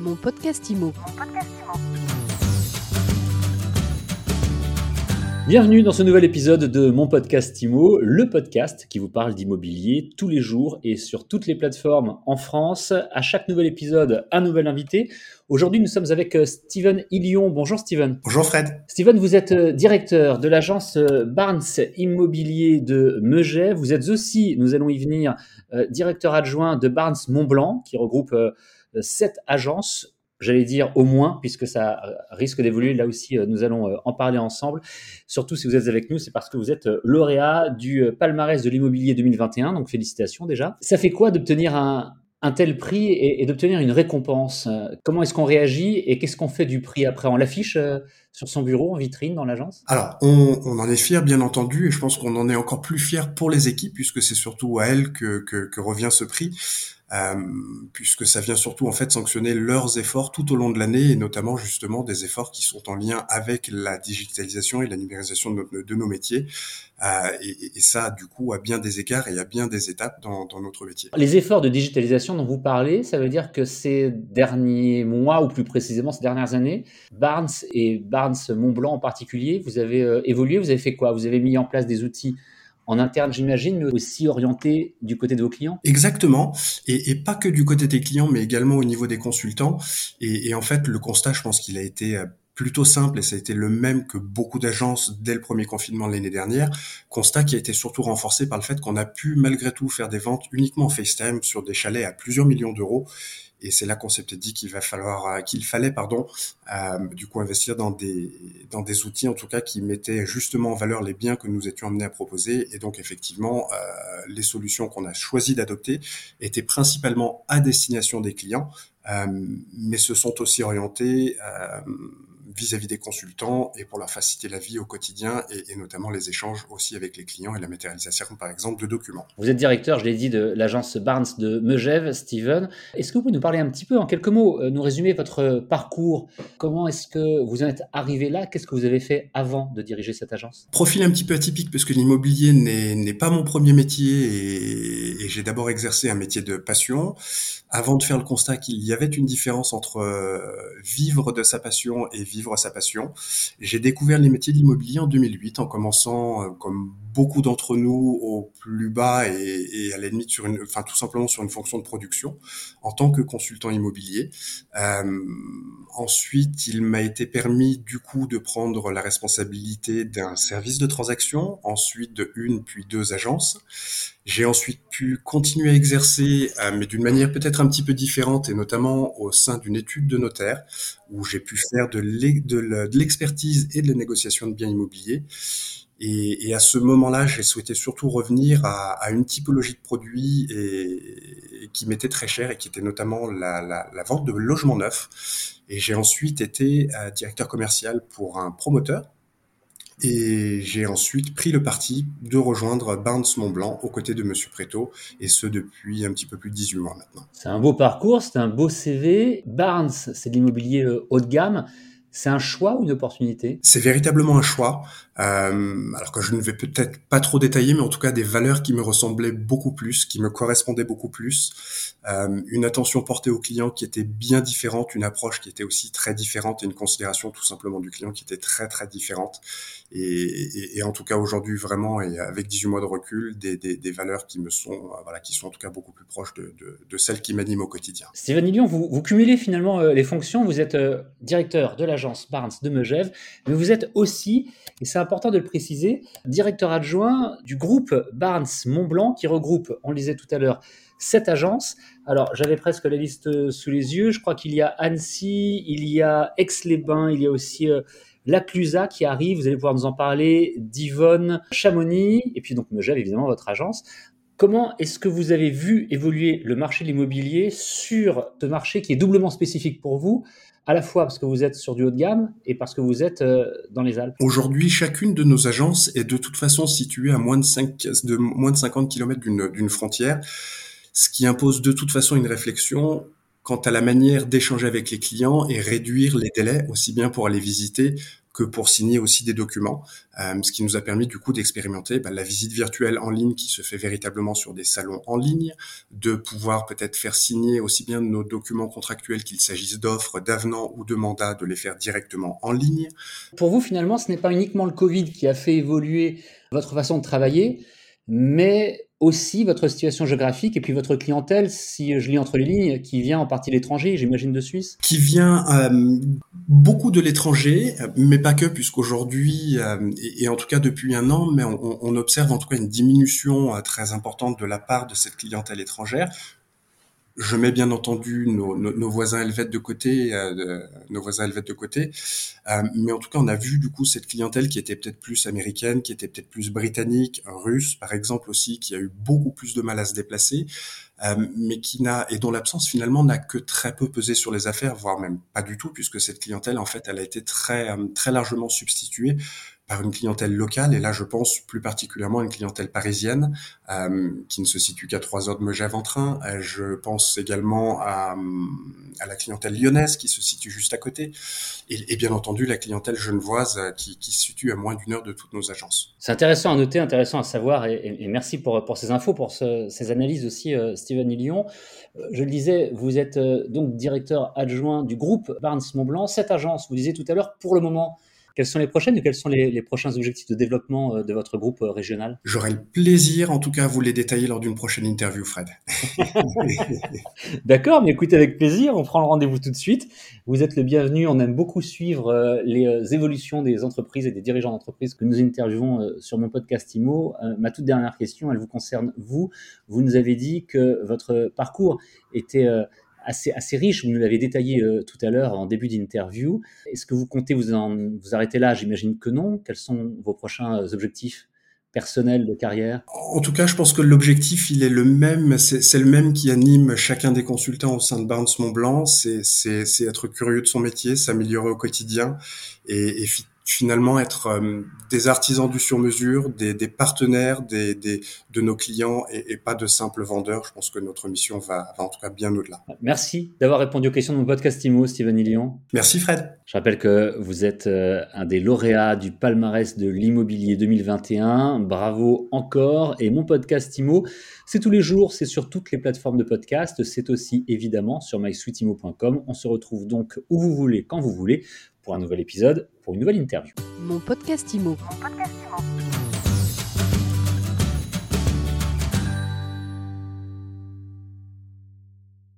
Mon podcast IMO. Bienvenue dans ce nouvel épisode de mon podcast IMO, le podcast qui vous parle d'immobilier tous les jours et sur toutes les plateformes en France. À chaque nouvel épisode, un nouvel invité. Aujourd'hui, nous sommes avec euh, Steven Illion. Bonjour Steven. Bonjour Fred. Steven, vous êtes euh, directeur de l'agence euh, Barnes Immobilier de Megève. Vous êtes aussi, nous allons y venir, directeur adjoint de Barnes Montblanc qui regroupe sept agences j'allais dire au moins, puisque ça risque d'évoluer. Là aussi, euh, nous allons euh, en parler ensemble. Surtout si vous êtes avec nous, c'est parce que vous êtes euh, lauréat du palmarès de l'immobilier 2021. Donc félicitations déjà. Ça fait quoi d'obtenir un, tel prix et, d'obtenir une récompense? Comment est-ce qu'on réagit et qu'est-ce qu'on fait du prix après? On l'affiche sur son bureau, en vitrine, dans l'agence? Alors, on, en est fier, bien entendu, et je pense qu'on en est encore plus fier pour les équipes, puisque c'est surtout à elles que, que revient ce prix. Euh, puisque ça vient surtout en fait sanctionner leurs efforts tout au long de l'année et notamment justement des efforts qui sont en lien avec la digitalisation et la numérisation de, nos métiers. Euh, et, ça, du coup, a bien des écarts et a bien des étapes dans, notre métier. Les efforts de digitalisation dont vous parlez, ça veut dire que ces derniers mois, ou plus précisément ces dernières années, Barnes et Barnes Montblanc en particulier, vous avez euh, évolué, vous avez fait quoi? Vous avez mis en place des outils en interne, j'imagine, mais aussi orienté du côté de vos clients? Exactement, et, pas que du côté des clients, mais également au niveau des consultants. Et, en fait, le constat, je pense qu'il a été euh, plutôt simple et ça a été le même que beaucoup d'agences dès le premier confinement l'année dernière. Constat qui a été surtout renforcé par le fait qu'on a pu malgré tout faire des ventes uniquement en FaceTime sur des chalets à plusieurs millions d'euros et c'est là qu'on s'était dit qu'il va falloir, euh, qu'il fallait, pardon, euh, du coup investir dans des dans des outils en tout cas qui mettaient justement en valeur les biens que nous étions amenés à proposer. Et donc effectivement, euh, les solutions qu'on a choisi d'adopter étaient principalement à destination des clients, mais se sont aussi orientées vis-à-vis des consultants et pour leur faciliter la vie au quotidien et, notamment les échanges aussi avec les clients et la matérialisation par exemple de documents. Vous êtes directeur, je l'ai dit, de l'agence Barnes de Megève, Steven. Est-ce que vous pouvez nous parler un petit peu en quelques mots, euh, nous résumer votre parcours? Comment est-ce que vous en êtes arrivé là? Qu'est-ce que vous avez fait avant de diriger cette agence? Profil un petit peu atypique parce que l'immobilier n'est pas mon premier métier et, et j'ai d'abord exercé un métier de passion avant de faire le constat qu'il y avait une différence entre euh, vivre de sa passion et vivre à sa passion. J'ai découvert les métiers de l'immobilier en 2008 en commençant, euh, comme beaucoup d'entre nous, au plus bas et, à la limite sur une, enfin tout simplement sur une fonction de production en tant que consultant immobilier. Euh, ensuite, il m'a été permis du coup de prendre la responsabilité d'un service de transaction, ensuite de une puis deux agences. J'ai ensuite pu continuer à exercer, euh, mais d'une manière peut-être un petit peu différente, et notamment au sein d'une étude de notaire, où j'ai pu faire de l'expertise et de la négociation de biens immobiliers. Et, à ce moment-là, j'ai souhaité surtout revenir à, une typologie de produits qui m'était très chère et qui était notamment la vente de logements neufs. Et j'ai ensuite été euh, directeur commercial pour un promoteur et j'ai ensuite pris le parti de rejoindre Barnes Montblanc aux côtés de Monsieur Préto, et ce depuis un petit peu plus de 18 mois maintenant. C'est un beau parcours, c'est un beau CV. Barnes, c'est de l'immobilier euh, haut de gamme. C'est un choix ou une opportunité? C'est véritablement un choix. Euh, alors que je ne vais peut-être pas trop détailler, mais en tout cas des valeurs qui me ressemblaient beaucoup plus, qui me correspondaient beaucoup plus. Euh, une attention portée au client qui était bien différente, une approche qui était aussi très différente et une considération tout simplement du client qui était très très différente. Et, en tout cas aujourd'hui vraiment et avec 18 mois de recul, des, valeurs qui me sont euh, voilà qui sont en tout cas beaucoup plus proches de, celles qui m'animent au quotidien. Stéphane Lyon, vous, cumulez finalement les fonctions. Vous êtes directeur de l'agence Barnes de Megève, mais vous êtes aussi, et c'est important de le préciser, directeur adjoint du groupe Barnes Montblanc qui regroupe, on le disait tout à l'heure, cette agence. Alors, j'avais presque la liste sous les yeux. Je crois qu'il y a Annecy, il y a Aix-les-Bains, il y a aussi euh, la qui arrive. Vous allez pouvoir nous en parler. Divonne, Chamonix, et puis donc Megève, évidemment, votre agence. Comment est-ce que vous avez vu évoluer le marché de l'immobilier sur ce marché qui est doublement spécifique pour vous, à la fois parce que vous êtes sur du haut de gamme et parce que vous êtes euh, dans les Alpes? Aujourd'hui, chacune de nos agences est de toute façon située à moins de, 5, de, moins de 50 km d'une frontière ce qui impose de toute façon une réflexion quant à la manière d'échanger avec les clients et réduire les délais, aussi bien pour aller visiter que pour signer aussi des documents, euh, ce qui nous a permis du coup d'expérimenter bah, la visite virtuelle en ligne qui se fait véritablement sur des salons en ligne, de pouvoir peut-être faire signer aussi bien nos documents contractuels qu'il s'agisse d'offres, d'avenants ou de mandats, de les faire directement en ligne. Pour vous, finalement, ce n'est pas uniquement le Covid qui a fait évoluer votre façon de travailler, mais aussi votre situation géographique et puis votre clientèle, si je lis entre les lignes, qui vient en partie de l'étranger, j'imagine de Suisse Qui vient euh, beaucoup de l'étranger, mais pas que, puisqu'aujourd'hui, euh, et, en tout cas depuis un an, mais on, observe en tout cas une diminution euh, très importante de la part de cette clientèle étrangère. Je mets bien entendu nos, nos, voisins helvètes de côté, euh, nos voisins helvètes de côté, euh, mais en tout cas, on a vu du coup cette clientèle qui était peut-être plus américaine, qui était peut-être plus britannique, russe, par exemple aussi, qui a eu beaucoup plus de mal à se déplacer, euh, mais qui n'a et dont l'absence finalement n'a que très peu pesé sur les affaires, voire même pas du tout, puisque cette clientèle en fait, elle a été très très largement substituée par une clientèle locale, et là je pense plus particulièrement à une clientèle parisienne euh, qui ne se situe qu'à trois heures de Megève en train. Euh, je pense également à, la clientèle lyonnaise qui se situe juste à côté, et, bien entendu la clientèle genevoise euh, qui, se situe à moins d'une heure de toutes nos agences. C'est intéressant à noter, intéressant à savoir, et, merci pour, ces infos, pour ce, ces analyses aussi, euh, Steven je le disais, vous êtes donc directeur adjoint du groupe Barnes Montblanc. Cette agence, vous disiez tout à l'heure, pour le moment, quelles sont les prochaines et quels sont les, les, prochains objectifs de développement euh, de votre groupe euh, régional? J'aurai le plaisir, en tout cas, à vous les détailler lors d'une prochaine interview, Fred. D'accord, mais écoutez avec plaisir, on prend le rendez-vous tout de suite. Vous êtes le bienvenu, on aime beaucoup suivre euh, les évolutions des entreprises et des dirigeants d'entreprises que nous interviewons sur mon podcast IMO. Ma toute dernière question, elle vous concerne vous. Vous nous avez dit que votre parcours était assez, riche. Vous nous l'avez détaillé euh, tout à l'heure en début d'interview. Est-ce que vous comptez vous, arrêter là? J'imagine que non. Quels sont vos prochains euh, objectifs personnels de carrière? En tout cas, je pense que l'objectif, il est le même. C'est le même qui anime chacun des consultants au sein de Barnes Montblanc. C'est être curieux de son métier, s'améliorer au quotidien et, et finalement être euh, des artisans du sur-mesure, des, des, partenaires des, des, de nos clients et, et, pas de simples vendeurs. Je pense que notre mission va, va en tout cas bien au-delà. Merci d'avoir répondu aux questions de mon podcast IMO, Steven Illion. Merci Fred. Je rappelle que vous êtes euh, un des lauréats du palmarès de l'immobilier 2021. Bravo encore. Et mon podcast IMO, c'est tous les jours, c'est sur toutes les plateformes de podcast. C'est aussi évidemment sur mysweetimo.com. On se retrouve donc où vous voulez, quand vous voulez pour un nouvel épisode, pour une nouvelle interview. Mon podcast IMO. Mon podcast